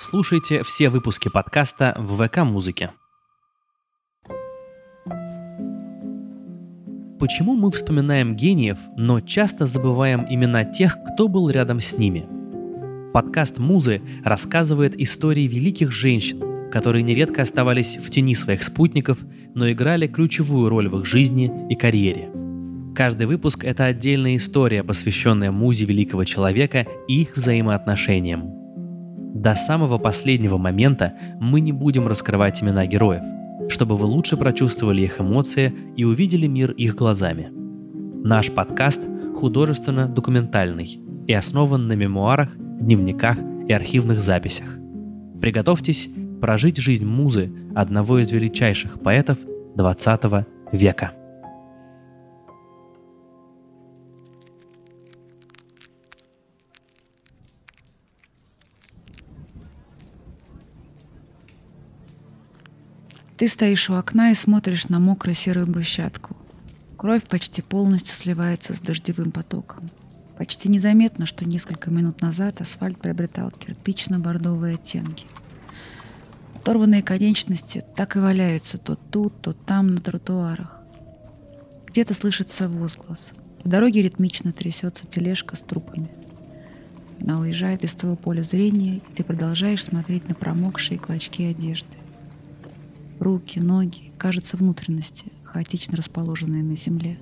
Слушайте все выпуски подкаста в ВК-музыке. Почему мы вспоминаем гениев, но часто забываем имена тех, кто был рядом с ними? Подкаст «Музы» рассказывает истории великих женщин, которые нередко оставались в тени своих спутников, но играли ключевую роль в их жизни и карьере. Каждый выпуск – это отдельная история, посвященная музе великого человека и их взаимоотношениям. До самого последнего момента мы не будем раскрывать имена героев – чтобы вы лучше прочувствовали их эмоции и увидели мир их глазами. Наш подкаст художественно-документальный и основан на мемуарах, дневниках и архивных записях. Приготовьтесь прожить жизнь музы одного из величайших поэтов XX века. Ты стоишь у окна и смотришь на мокро-серую брусчатку. Кровь почти полностью сливается с дождевым потоком. Почти незаметно, что несколько минут назад асфальт приобретал кирпично-бордовые оттенки. Оторванные конечности так и валяются то тут, то там на тротуарах. Где-то слышится возглас. По дороге ритмично трясется тележка с трупами. Она уезжает из твоего поля зрения, и ты продолжаешь смотреть на промокшие клочки одежды. Руки, ноги, кажется, внутренности, хаотично расположенные на земле.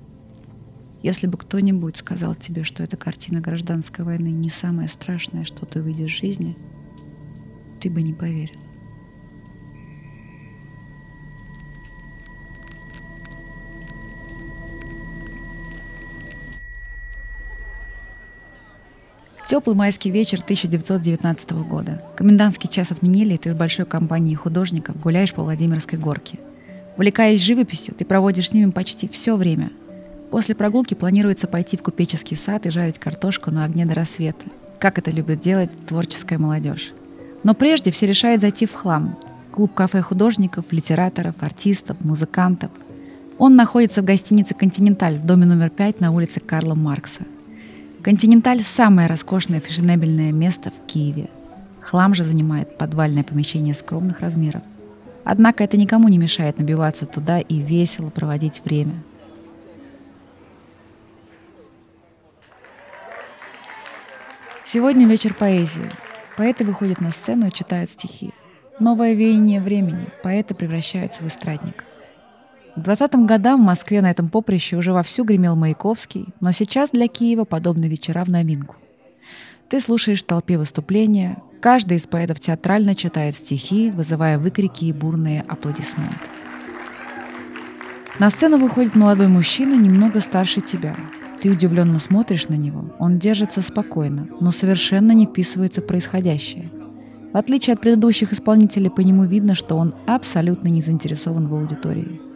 Если бы кто-нибудь сказал тебе, что эта картина гражданской войны не самое страшное, что ты увидишь в жизни, ты бы не поверил. Теплый майский вечер 1919 года. Комендантский час отменили, и ты с большой компанией художников гуляешь по Владимирской горке. Увлекаясь живописью, ты проводишь с ними почти все время. После прогулки планируется пойти в купеческий сад и жарить картошку на огне до рассвета. Как это любит делать творческая молодежь. Но прежде все решают зайти в хлам. Клуб кафе художников, литераторов, артистов, музыкантов. Он находится в гостинице «Континенталь» в доме номер 5 на улице Карла Маркса – Континенталь – самое роскошное фешенебельное место в Киеве. Хлам же занимает подвальное помещение скромных размеров. Однако это никому не мешает набиваться туда и весело проводить время. Сегодня вечер поэзии. Поэты выходят на сцену и читают стихи. Новое веяние времени. Поэты превращаются в эстрадников. К 20-м годам в Москве на этом поприще уже вовсю гремел Маяковский, но сейчас для Киева подобные вечера в новинку. Ты слушаешь в толпе выступления, каждый из поэтов театрально читает стихи, вызывая выкрики и бурные аплодисменты. На сцену выходит молодой мужчина, немного старше тебя. Ты удивленно смотришь на него. Он держится спокойно, но совершенно не вписывается в происходящее. В отличие от предыдущих исполнителей, по нему видно, что он абсолютно не заинтересован в аудитории.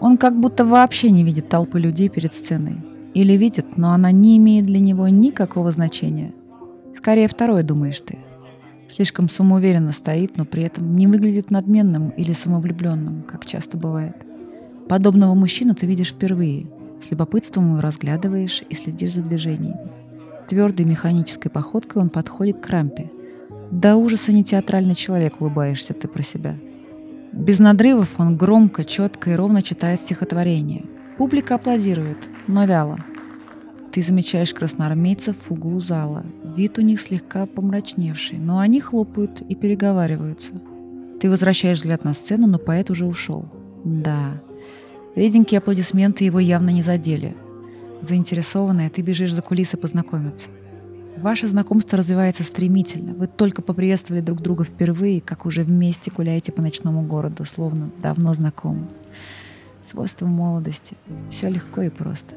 Он как будто вообще не видит толпы людей перед сценой. Или видит, но она не имеет для него никакого значения. Скорее второе, думаешь ты. Слишком самоуверенно стоит, но при этом не выглядит надменным или самовлюбленным, как часто бывает. Подобного мужчину ты видишь впервые. С любопытством его разглядываешь и следишь за движениями. Твердой механической походкой он подходит к рампе. До ужаса не театральный человек, улыбаешься ты про себя – без надрывов он громко, четко и ровно читает стихотворение. Публика аплодирует, но вяло. Ты замечаешь красноармейцев в углу зала. Вид у них слегка помрачневший, но они хлопают и переговариваются. Ты возвращаешь взгляд на сцену, но поэт уже ушел. Да. Реденькие аплодисменты его явно не задели. Заинтересованная, ты бежишь за кулисы познакомиться. Ваше знакомство развивается стремительно. Вы только поприветствовали друг друга впервые, как уже вместе гуляете по ночному городу, словно давно знакомы. Свойство молодости. Все легко и просто.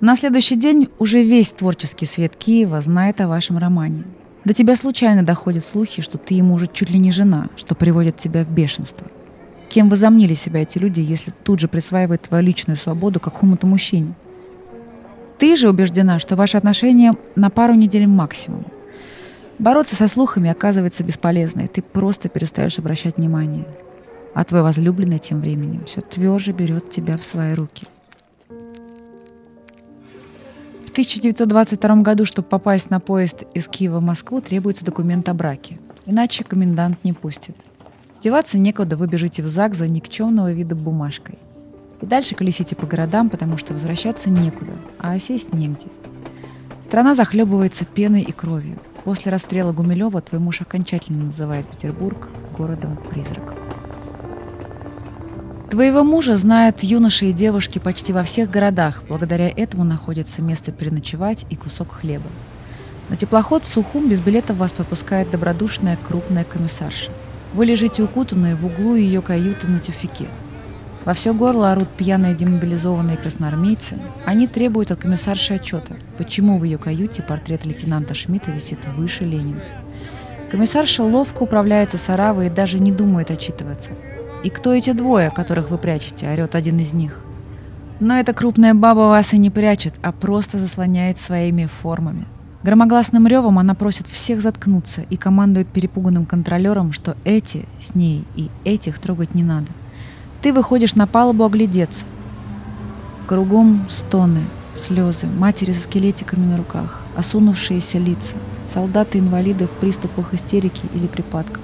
На следующий день уже весь творческий свет Киева знает о вашем романе. До тебя случайно доходят слухи, что ты ему уже чуть ли не жена, что приводит тебя в бешенство. Кем возомнили себя эти люди, если тут же присваивают твою личную свободу какому-то мужчине? Ты же убеждена, что ваши отношения на пару недель максимум. Бороться со слухами оказывается бесполезно, и ты просто перестаешь обращать внимание. А твой возлюбленный тем временем все тверже берет тебя в свои руки. 1922 году, чтобы попасть на поезд из Киева в Москву, требуется документ о браке. Иначе комендант не пустит. Деваться некуда, вы бежите в ЗАГС за никчемного вида бумажкой. И дальше колесите по городам, потому что возвращаться некуда, а осесть негде. Страна захлебывается пеной и кровью. После расстрела Гумилева твой муж окончательно называет Петербург городом-призрак. Твоего мужа знают юноши и девушки почти во всех городах. Благодаря этому находится место переночевать и кусок хлеба. На теплоход в Сухум без билетов вас пропускает добродушная крупная комиссарша. Вы лежите укутанные в углу ее каюты на тюфике. Во все горло орут пьяные демобилизованные красноармейцы. Они требуют от комиссарши отчета, почему в ее каюте портрет лейтенанта Шмидта висит выше Ленина. Комиссарша ловко управляется с Аравой и даже не думает отчитываться. «И кто эти двое, которых вы прячете?» – орет один из них. Но эта крупная баба вас и не прячет, а просто заслоняет своими формами – Громогласным ревом она просит всех заткнуться и командует перепуганным контролерам, что эти с ней и этих трогать не надо. Ты выходишь на палубу оглядеться. Кругом стоны, слезы, матери со скелетиками на руках, осунувшиеся лица, солдаты-инвалиды в приступах истерики или припадков,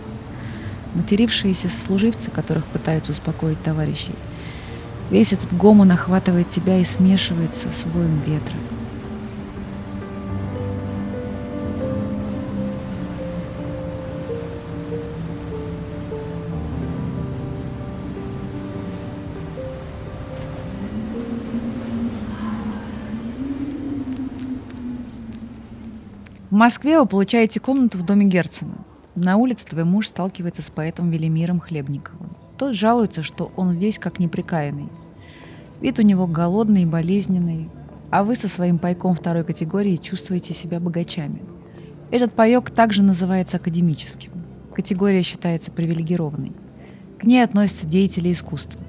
матерившиеся сослуживцы, которых пытаются успокоить товарищей. Весь этот гомон охватывает тебя и смешивается с воем ветра. В Москве вы получаете комнату в доме Герцена. На улице твой муж сталкивается с поэтом Велимиром Хлебниковым. Тот жалуется, что он здесь как неприкаянный. Вид у него голодный и болезненный, а вы со своим пайком второй категории чувствуете себя богачами. Этот паек также называется академическим. Категория считается привилегированной. К ней относятся деятели искусства.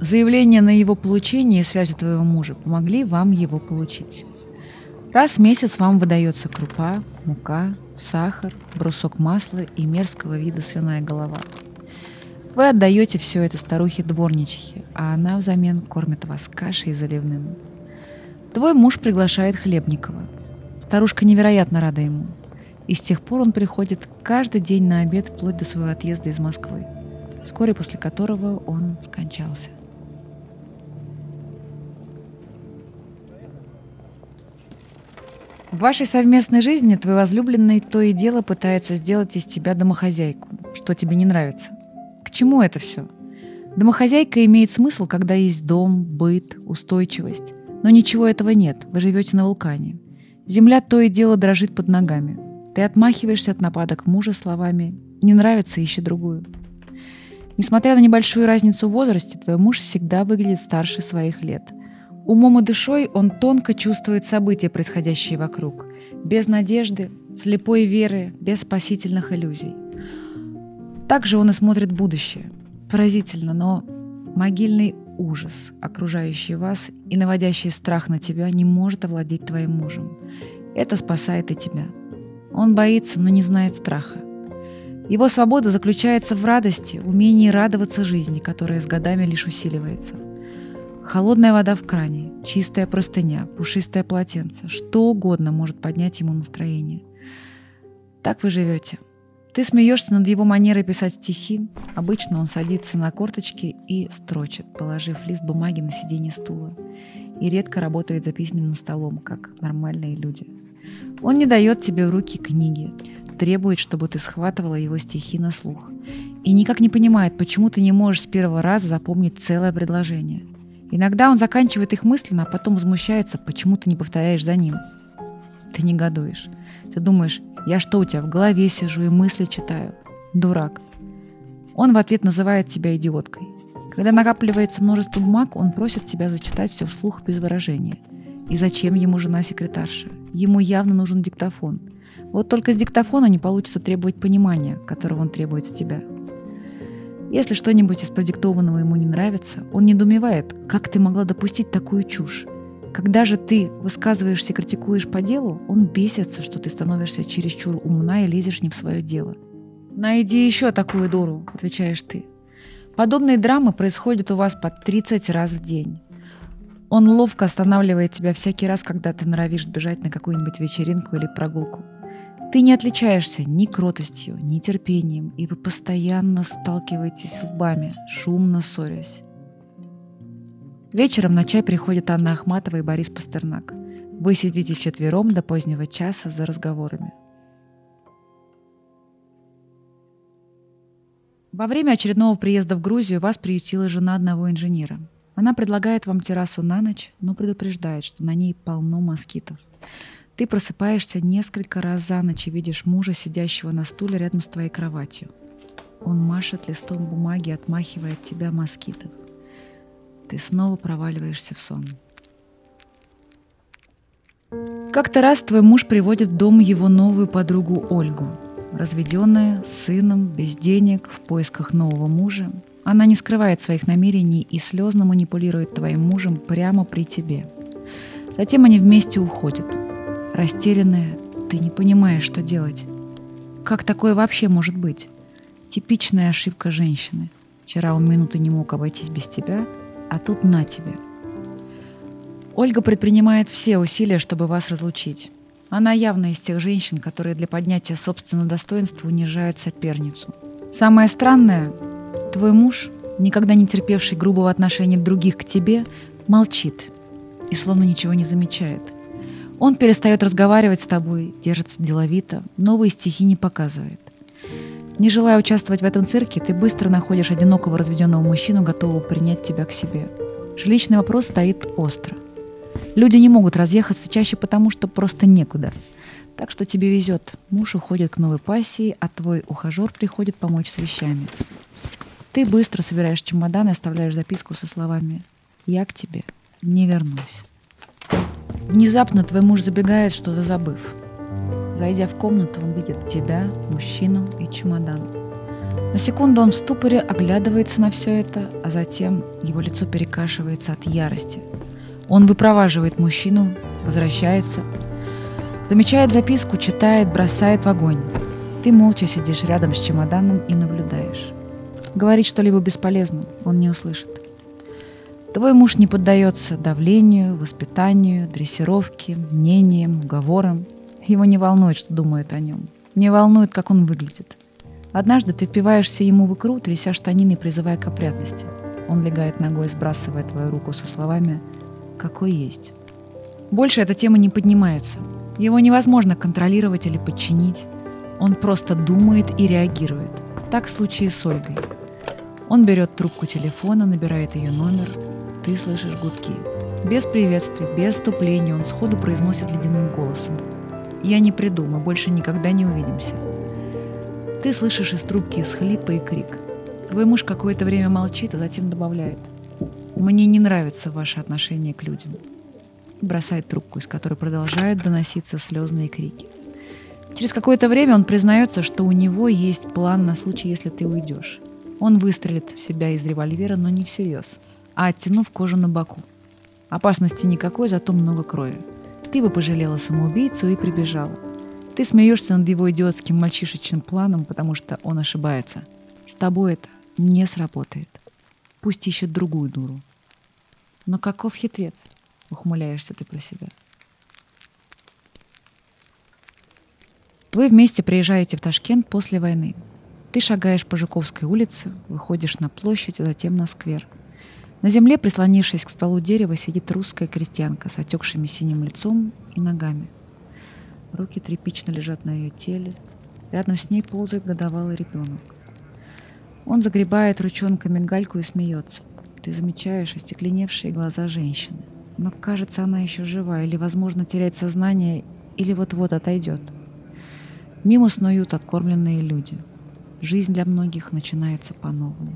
Заявление на его получение и связи твоего мужа помогли вам его получить. Раз в месяц вам выдается крупа, мука, сахар, брусок масла и мерзкого вида свиная голова. Вы отдаете все это старухе дворничихе, а она взамен кормит вас кашей и заливным. Твой муж приглашает Хлебникова. Старушка невероятно рада ему. И с тех пор он приходит каждый день на обед вплоть до своего отъезда из Москвы, вскоре после которого он скончался. В вашей совместной жизни твой возлюбленный то и дело пытается сделать из тебя домохозяйку, что тебе не нравится. К чему это все? Домохозяйка имеет смысл, когда есть дом, быт, устойчивость. Но ничего этого нет, вы живете на вулкане. Земля то и дело дрожит под ногами. Ты отмахиваешься от нападок мужа словами «не нравится, ищи другую». Несмотря на небольшую разницу в возрасте, твой муж всегда выглядит старше своих лет – Умом и душой он тонко чувствует события, происходящие вокруг, без надежды, слепой веры, без спасительных иллюзий. Также он и смотрит будущее. Поразительно, но могильный ужас, окружающий вас и наводящий страх на тебя, не может овладеть твоим мужем. Это спасает и тебя. Он боится, но не знает страха. Его свобода заключается в радости, умении радоваться жизни, которая с годами лишь усиливается – Холодная вода в кране, чистая простыня, пушистое полотенце, что угодно может поднять ему настроение. Так вы живете. Ты смеешься над его манерой писать стихи. Обычно он садится на корточки и строчит, положив лист бумаги на сиденье стула. И редко работает за письменным столом, как нормальные люди. Он не дает тебе в руки книги, требует, чтобы ты схватывала его стихи на слух. И никак не понимает, почему ты не можешь с первого раза запомнить целое предложение – Иногда он заканчивает их мысленно, а потом возмущается, почему ты не повторяешь за ним. Ты негодуешь. Ты думаешь, я что у тебя в голове сижу и мысли читаю? Дурак. Он в ответ называет тебя идиоткой. Когда накапливается множество бумаг, он просит тебя зачитать все вслух без выражения. И зачем ему жена-секретарша? Ему явно нужен диктофон. Вот только с диктофона не получится требовать понимания, которого он требует с тебя. Если что-нибудь из продиктованного ему не нравится, он недоумевает, как ты могла допустить такую чушь. Когда же ты высказываешься и критикуешь по делу, он бесится, что ты становишься чересчур умна и лезешь не в свое дело. «Найди еще такую дуру», — отвечаешь ты. Подобные драмы происходят у вас по 30 раз в день. Он ловко останавливает тебя всякий раз, когда ты норовишь бежать на какую-нибудь вечеринку или прогулку. Ты не отличаешься ни кротостью, ни терпением, и вы постоянно сталкиваетесь лбами, шумно ссорясь. Вечером на чай приходят Анна Ахматова и Борис Пастернак. Вы сидите вчетвером до позднего часа за разговорами. Во время очередного приезда в Грузию вас приютила жена одного инженера. Она предлагает вам террасу на ночь, но предупреждает, что на ней полно москитов. Ты просыпаешься несколько раз за ночь и видишь мужа, сидящего на стуле рядом с твоей кроватью. Он машет листом бумаги, отмахивая от тебя москитов. Ты снова проваливаешься в сон. Как-то раз твой муж приводит в дом его новую подругу Ольгу. Разведенная, с сыном, без денег, в поисках нового мужа. Она не скрывает своих намерений и слезно манипулирует твоим мужем прямо при тебе. Затем они вместе уходят. Растерянная, ты не понимаешь, что делать. Как такое вообще может быть? Типичная ошибка женщины. Вчера он минуты не мог обойтись без тебя, а тут на тебе. Ольга предпринимает все усилия, чтобы вас разлучить. Она явно из тех женщин, которые для поднятия собственного достоинства унижают соперницу. Самое странное, твой муж, никогда не терпевший грубого отношения других к тебе, молчит и словно ничего не замечает. Он перестает разговаривать с тобой, держится деловито, новые стихи не показывает. Не желая участвовать в этом цирке, ты быстро находишь одинокого разведенного мужчину, готового принять тебя к себе. Жилищный вопрос стоит остро – Люди не могут разъехаться чаще потому, что просто некуда. Так что тебе везет. Муж уходит к новой пассии, а твой ухажер приходит помочь с вещами. Ты быстро собираешь чемодан и оставляешь записку со словами «Я к тебе не вернусь». Внезапно твой муж забегает, что-то забыв. Зайдя в комнату, он видит тебя, мужчину и чемодан. На секунду он в ступоре оглядывается на все это, а затем его лицо перекашивается от ярости – он выпроваживает мужчину, возвращается, замечает записку, читает, бросает в огонь. Ты молча сидишь рядом с чемоданом и наблюдаешь. Говорить что-либо бесполезно, он не услышит. Твой муж не поддается давлению, воспитанию, дрессировке, мнениям, уговорам. Его не волнует, что думают о нем. Не волнует, как он выглядит. Однажды ты впиваешься ему в икру, тряся штанины, призывая к опрятности. Он легает ногой, сбрасывая твою руку со словами какой есть. Больше эта тема не поднимается. Его невозможно контролировать или подчинить. Он просто думает и реагирует. Так в случае с Ольгой. Он берет трубку телефона, набирает ее номер. Ты слышишь гудки. Без приветствия, без вступления он сходу произносит ледяным голосом. «Я не приду, мы больше никогда не увидимся». Ты слышишь из трубки всхлипы и крик. Твой муж какое-то время молчит, а затем добавляет – мне не нравится ваше отношение к людям. Бросает трубку, из которой продолжают доноситься слезные крики. Через какое-то время он признается, что у него есть план на случай, если ты уйдешь. Он выстрелит в себя из револьвера, но не всерьез, а оттянув кожу на боку. Опасности никакой, зато много крови. Ты бы пожалела самоубийцу и прибежала. Ты смеешься над его идиотским мальчишечным планом, потому что он ошибается. С тобой это не сработает. Пусть ищет другую дуру. Но каков хитрец? Ухмыляешься ты про себя. Вы вместе приезжаете в Ташкент после войны. Ты шагаешь по Жуковской улице, выходишь на площадь, а затем на сквер. На земле, прислонившись к стволу дерева, сидит русская крестьянка с отекшими синим лицом и ногами. Руки тряпично лежат на ее теле. Рядом с ней ползает годовалый ребенок. Он загребает ручонками гальку и смеется. Ты замечаешь остекленевшие глаза женщины. Но кажется, она еще жива, или, возможно, теряет сознание, или вот-вот отойдет. Мимо снуют откормленные люди. Жизнь для многих начинается по-новому.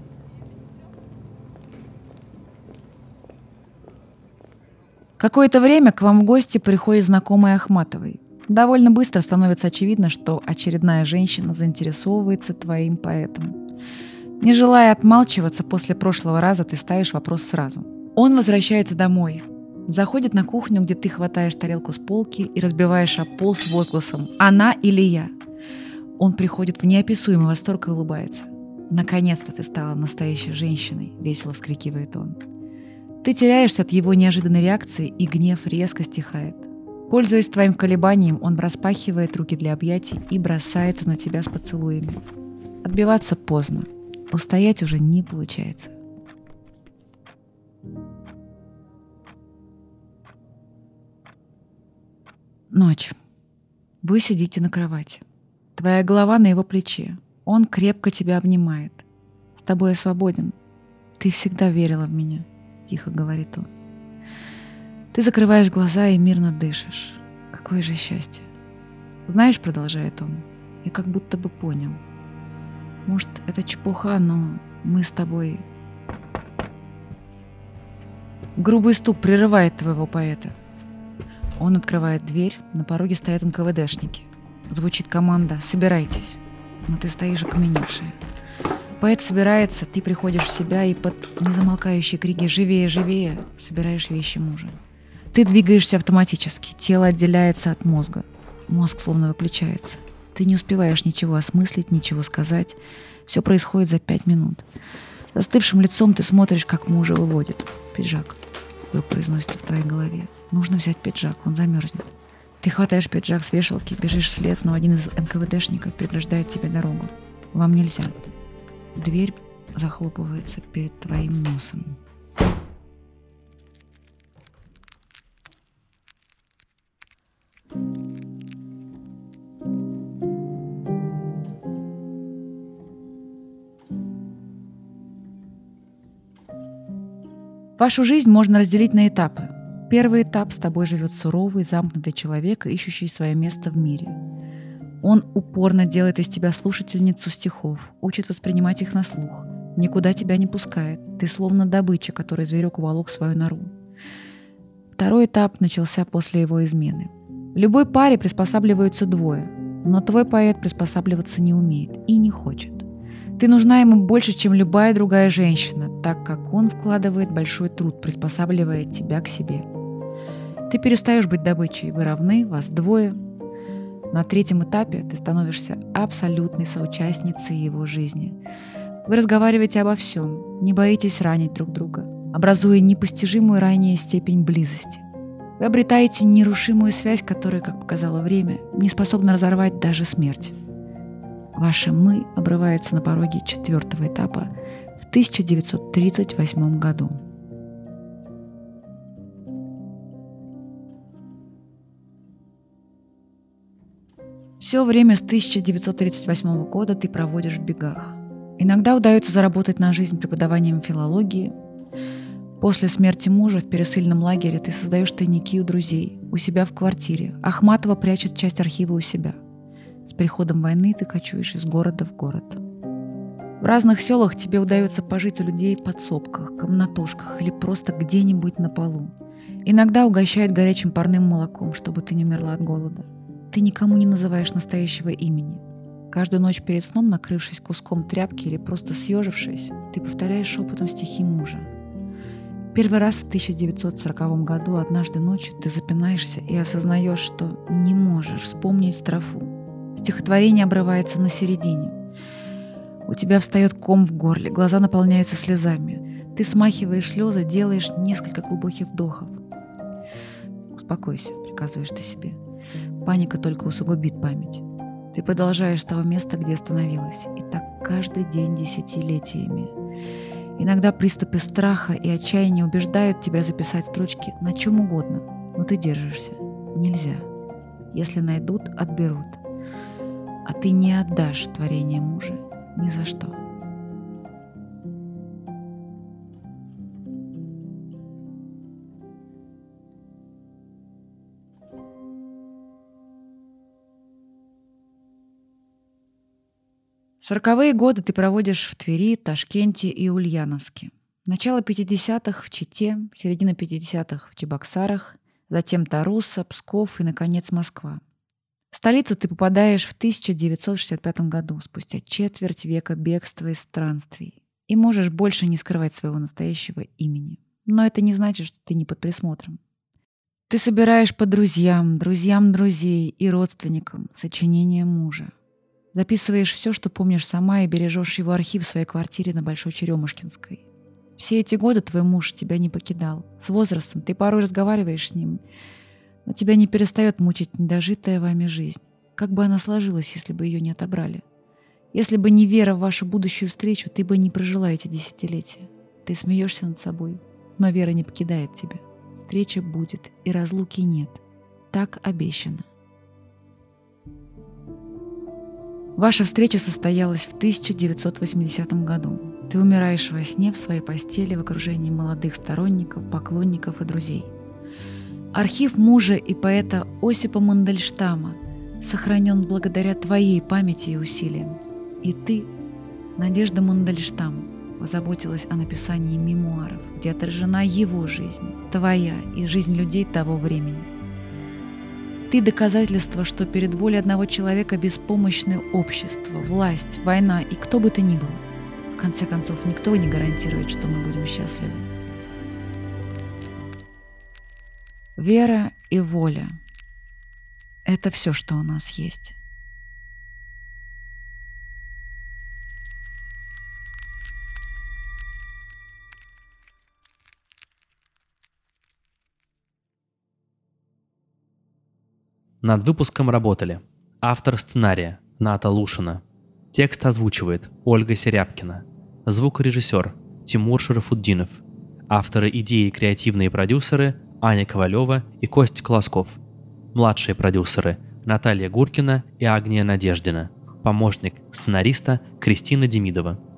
Какое-то время к вам в гости приходит знакомый Ахматовой. Довольно быстро становится очевидно, что очередная женщина заинтересовывается твоим поэтом. Не желая отмалчиваться после прошлого раза, ты ставишь вопрос сразу. Он возвращается домой, заходит на кухню, где ты хватаешь тарелку с полки и разбиваешь об пол с возгласом «Она или я?». Он приходит в неописуемый восторг и улыбается. «Наконец-то ты стала настоящей женщиной!» — весело вскрикивает он. Ты теряешься от его неожиданной реакции, и гнев резко стихает. Пользуясь твоим колебанием, он распахивает руки для объятий и бросается на тебя с поцелуями. Отбиваться поздно. Устоять уже не получается. Ночь. Вы сидите на кровати. Твоя голова на его плече. Он крепко тебя обнимает. С тобой я свободен. Ты всегда верила в меня, тихо говорит он. Ты закрываешь глаза и мирно дышишь. Какое же счастье. Знаешь, продолжает он, я как будто бы понял. Может, это чепуха, но мы с тобой... Грубый стук прерывает твоего поэта. Он открывает дверь, на пороге стоят НКВДшники. Звучит команда «Собирайтесь». Но ты стоишь окаменевшая. Поэт собирается, ты приходишь в себя и под незамолкающие крики «Живее, живее!» собираешь вещи мужа. Ты двигаешься автоматически, тело отделяется от мозга. Мозг словно выключается. Ты не успеваешь ничего осмыслить, ничего сказать. Все происходит за пять минут. Застывшим лицом ты смотришь, как мужа выводит. Пиджак. Вдруг произносится в твоей голове. Нужно взять пиджак, он замерзнет. Ты хватаешь пиджак с вешалки, бежишь вслед, но один из НКВДшников преграждает тебе дорогу. Вам нельзя. Дверь захлопывается перед твоим носом. Вашу жизнь можно разделить на этапы. Первый этап с тобой живет суровый, замкнутый человек, ищущий свое место в мире. Он упорно делает из тебя слушательницу стихов, учит воспринимать их на слух, никуда тебя не пускает. Ты словно добыча, которой зверек уволок свою нору. Второй этап начался после его измены. В любой паре приспосабливаются двое, но твой поэт приспосабливаться не умеет и не хочет. Ты нужна ему больше, чем любая другая женщина, так как он вкладывает большой труд, приспосабливая тебя к себе. Ты перестаешь быть добычей, вы равны, вас двое. На третьем этапе ты становишься абсолютной соучастницей его жизни. Вы разговариваете обо всем, не боитесь ранить друг друга, образуя непостижимую ранее степень близости. Вы обретаете нерушимую связь, которая, как показало время, не способна разорвать даже смерть. Ваше «мы» обрывается на пороге четвертого этапа в 1938 году. Все время с 1938 года ты проводишь в бегах. Иногда удается заработать на жизнь преподаванием филологии. После смерти мужа в пересыльном лагере ты создаешь тайники у друзей, у себя в квартире. Ахматова прячет часть архива у себя. С приходом войны ты кочуешь из города в город. В разных селах тебе удается пожить у людей в подсобках, комнатушках или просто где-нибудь на полу. Иногда угощают горячим парным молоком, чтобы ты не умерла от голода. Ты никому не называешь настоящего имени. Каждую ночь перед сном, накрывшись куском тряпки или просто съежившись, ты повторяешь шепотом стихи мужа. Первый раз в 1940 году однажды ночью ты запинаешься и осознаешь, что не можешь вспомнить строфу. Стихотворение обрывается на середине. У тебя встает ком в горле, глаза наполняются слезами. Ты смахиваешь слезы, делаешь несколько глубоких вдохов. «Успокойся», — приказываешь ты себе. Паника только усугубит память. Ты продолжаешь с того места, где остановилась. И так каждый день десятилетиями. Иногда приступы страха и отчаяния убеждают тебя записать строчки на чем угодно, но ты держишься. Нельзя. Если найдут, отберут. А ты не отдашь творение мужа ни за что. Сороковые годы ты проводишь в Твери, Ташкенте и Ульяновске. Начало 50-х в Чите, середина 50-х в Чебоксарах, затем Таруса, Псков и, наконец, Москва. В столицу ты попадаешь в 1965 году, спустя четверть века бегства и странствий, и можешь больше не скрывать своего настоящего имени. Но это не значит, что ты не под присмотром. Ты собираешь по друзьям, друзьям друзей и родственникам сочинения мужа. Записываешь все, что помнишь сама, и бережешь его архив в своей квартире на Большой Черемушкинской. Все эти годы твой муж тебя не покидал. С возрастом ты порой разговариваешь с ним, но тебя не перестает мучить недожитая вами жизнь. Как бы она сложилась, если бы ее не отобрали? Если бы не вера в вашу будущую встречу, ты бы не прожила эти десятилетия. Ты смеешься над собой, но вера не покидает тебя. Встреча будет, и разлуки нет. Так обещано. Ваша встреча состоялась в 1980 году. Ты умираешь во сне в своей постели в окружении молодых сторонников, поклонников и друзей. Архив мужа и поэта Осипа Мандельштама сохранен благодаря твоей памяти и усилиям. И ты, Надежда Мандельштам, позаботилась о написании мемуаров, где отражена его жизнь, твоя и жизнь людей того времени. Ты доказательство, что перед волей одного человека беспомощное общество, власть, война и кто бы то ни был. В конце концов, никто не гарантирует, что мы будем счастливы. Вера и воля – это все, что у нас есть. Над выпуском работали. Автор сценария Ната Лушина, текст озвучивает Ольга Серябкина, звукорежиссер Тимур Шарафуддинов, авторы идеи и креативные продюсеры Аня Ковалева и Кость Колосков, младшие продюсеры Наталья Гуркина и Агния Надеждина, помощник сценариста Кристина Демидова –